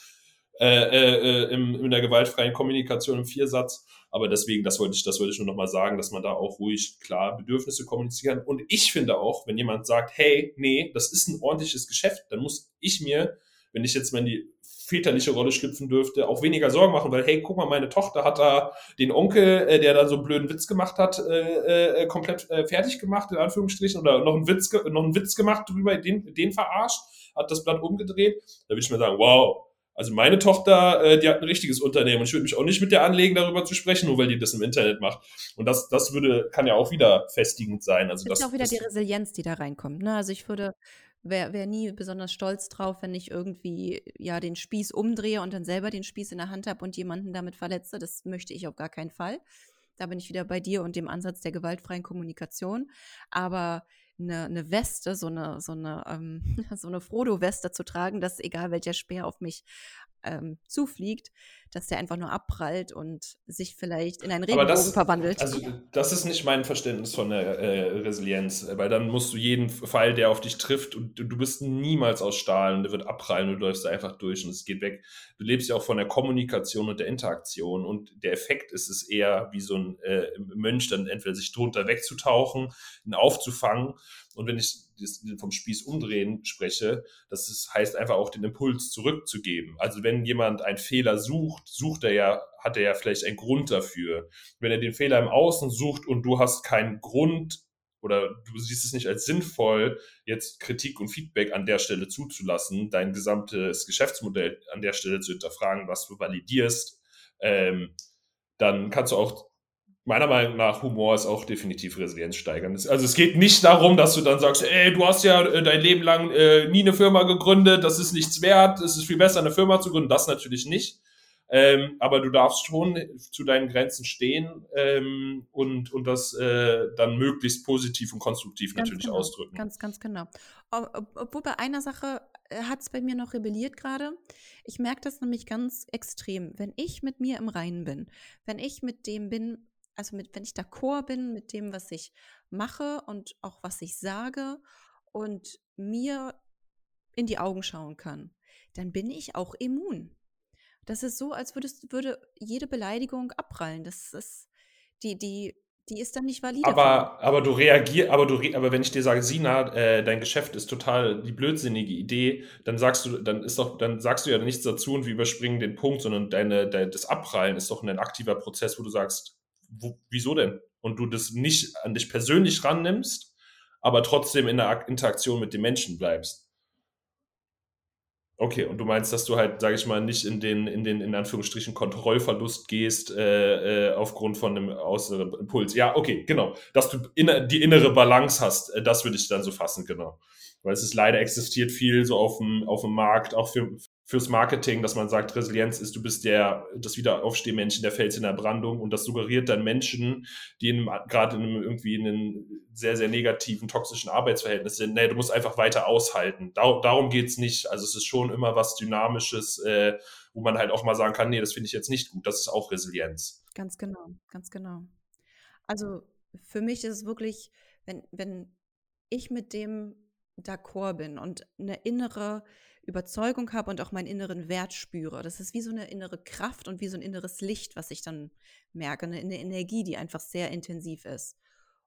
äh, äh, äh, im, in der gewaltfreien Kommunikation im Viersatz. Aber deswegen, das wollte ich, das wollte ich nur nochmal sagen, dass man da auch ruhig klar Bedürfnisse kommunizieren. Und ich finde auch, wenn jemand sagt, hey, nee, das ist ein ordentliches Geschäft, dann muss ich mir, wenn ich jetzt mal in die väterliche Rolle schlüpfen dürfte, auch weniger Sorgen machen, weil, hey, guck mal, meine Tochter hat da den Onkel, äh, der da so einen blöden Witz gemacht hat, äh, äh, komplett äh, fertig gemacht, in Anführungsstrichen, oder noch einen Witz, noch einen Witz gemacht drüber, den, den verarscht, hat das Blatt umgedreht. Da würde ich mir sagen, wow, also meine Tochter, äh, die hat ein richtiges Unternehmen und ich würde mich auch nicht mit der anlegen, darüber zu sprechen, nur weil die das im Internet macht. Und das, das würde, kann ja auch wieder festigend sein. Also das ist auch wieder die Resilienz, die da reinkommt. Ne? Also ich würde wäre wär nie besonders stolz drauf, wenn ich irgendwie ja den Spieß umdrehe und dann selber den Spieß in der Hand habe und jemanden damit verletze. Das möchte ich auf gar keinen Fall. Da bin ich wieder bei dir und dem Ansatz der gewaltfreien Kommunikation. Aber eine, eine Weste, so eine, so eine, ähm, *laughs* so eine Frodo-Weste zu tragen, dass egal welcher Speer auf mich ähm, zufliegt, dass der einfach nur abprallt und sich vielleicht in einen Regenbogen das, verwandelt. Also das ist nicht mein Verständnis von der äh, Resilienz, weil dann musst du jeden Fall, der auf dich trifft, und du bist niemals aus Stahl und der wird abprallen und du läufst einfach durch und es geht weg. Du lebst ja auch von der Kommunikation und der Interaktion und der Effekt ist es eher wie so ein äh, Mönch dann entweder sich drunter wegzutauchen, ihn aufzufangen und wenn ich vom Spieß umdrehen spreche, das ist, heißt einfach auch den Impuls zurückzugeben. Also wenn jemand einen Fehler sucht, sucht er ja, hat er ja vielleicht einen Grund dafür. Wenn er den Fehler im Außen sucht und du hast keinen Grund, oder du siehst es nicht als sinnvoll, jetzt Kritik und Feedback an der Stelle zuzulassen, dein gesamtes Geschäftsmodell an der Stelle zu hinterfragen, was du validierst, ähm, dann kannst du auch meiner Meinung nach Humor ist auch definitiv Resilienz steigern. Also es geht nicht darum, dass du dann sagst, ey, du hast ja äh, dein Leben lang äh, nie eine Firma gegründet, das ist nichts wert, es ist viel besser, eine Firma zu gründen. Das natürlich nicht. Ähm, aber du darfst schon zu deinen Grenzen stehen ähm, und, und das äh, dann möglichst positiv und konstruktiv ganz natürlich genau, ausdrücken. Ganz, ganz genau. Obwohl bei einer Sache äh, hat es bei mir noch rebelliert gerade. Ich merke das nämlich ganz extrem. Wenn ich mit mir im Reinen bin, wenn ich mit dem bin, also mit, wenn ich d'accord bin mit dem, was ich mache und auch was ich sage und mir in die Augen schauen kann, dann bin ich auch immun. Das ist so, als würdest, würde jede Beleidigung abprallen. Das ist die, die, die ist dann nicht valide. Aber, aber du reagierst, aber du, aber wenn ich dir sage, Sina, äh, dein Geschäft ist total die blödsinnige Idee, dann sagst du, dann ist doch, dann sagst du ja nichts dazu und wir überspringen den Punkt, sondern deine, dein, das Abprallen ist doch ein aktiver Prozess, wo du sagst, wo, wieso denn? Und du das nicht an dich persönlich rannimmst, aber trotzdem in der Interaktion mit den Menschen bleibst. Okay, und du meinst, dass du halt, sage ich mal, nicht in den, in den, in Anführungsstrichen, Kontrollverlust gehst äh, äh, aufgrund von einem äußeren Impuls. Ja, okay, genau. Dass du inner, die innere Balance hast, äh, das würde ich dann so fassen, genau. Weil es ist leider existiert viel so auf dem, auf dem Markt, auch für, fürs Marketing, dass man sagt, Resilienz ist, du bist der, das Wiederaufstehmännchen, der Fels in der Brandung und das suggeriert dann Menschen, die in gerade in einem, irgendwie in einem sehr, sehr negativen, toxischen Arbeitsverhältnis sind, nee, du musst einfach weiter aushalten. Dar darum geht's nicht. Also es ist schon immer was Dynamisches, äh, wo man halt auch mal sagen kann, nee, das finde ich jetzt nicht gut. Das ist auch Resilienz. Ganz genau, ganz genau. Also für mich ist es wirklich, wenn, wenn ich mit dem d'accord bin und eine innere Überzeugung habe und auch meinen inneren Wert spüre. Das ist wie so eine innere Kraft und wie so ein inneres Licht, was ich dann merke, eine, eine Energie, die einfach sehr intensiv ist.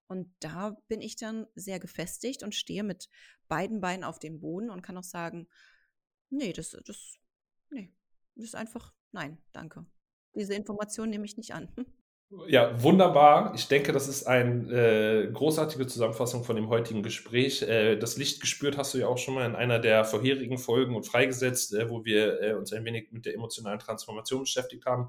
Und da bin ich dann sehr gefestigt und stehe mit beiden Beinen auf dem Boden und kann auch sagen, nee, das, das, nee, das ist einfach, nein, danke. Diese Information nehme ich nicht an. *laughs* Ja, wunderbar. Ich denke, das ist eine äh, großartige Zusammenfassung von dem heutigen Gespräch. Äh, das Licht gespürt hast du ja auch schon mal in einer der vorherigen Folgen und freigesetzt, äh, wo wir äh, uns ein wenig mit der emotionalen Transformation beschäftigt haben.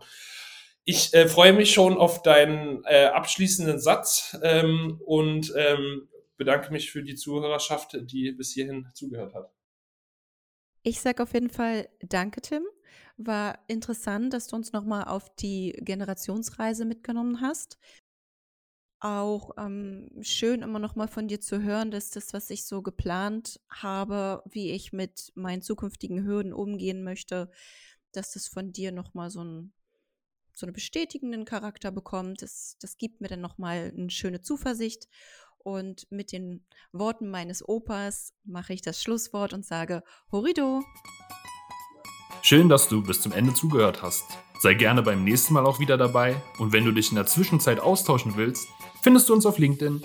Ich äh, freue mich schon auf deinen äh, abschließenden Satz ähm, und ähm, bedanke mich für die Zuhörerschaft, die bis hierhin zugehört hat. Ich sage auf jeden Fall Danke, Tim. War interessant, dass du uns nochmal auf die Generationsreise mitgenommen hast. Auch ähm, schön immer nochmal von dir zu hören, dass das, was ich so geplant habe, wie ich mit meinen zukünftigen Hürden umgehen möchte, dass das von dir nochmal so, ein, so einen bestätigenden Charakter bekommt. Das, das gibt mir dann nochmal eine schöne Zuversicht. Und mit den Worten meines Opas mache ich das Schlusswort und sage Horido! Schön, dass du bis zum Ende zugehört hast. Sei gerne beim nächsten Mal auch wieder dabei und wenn du dich in der Zwischenzeit austauschen willst, findest du uns auf LinkedIn.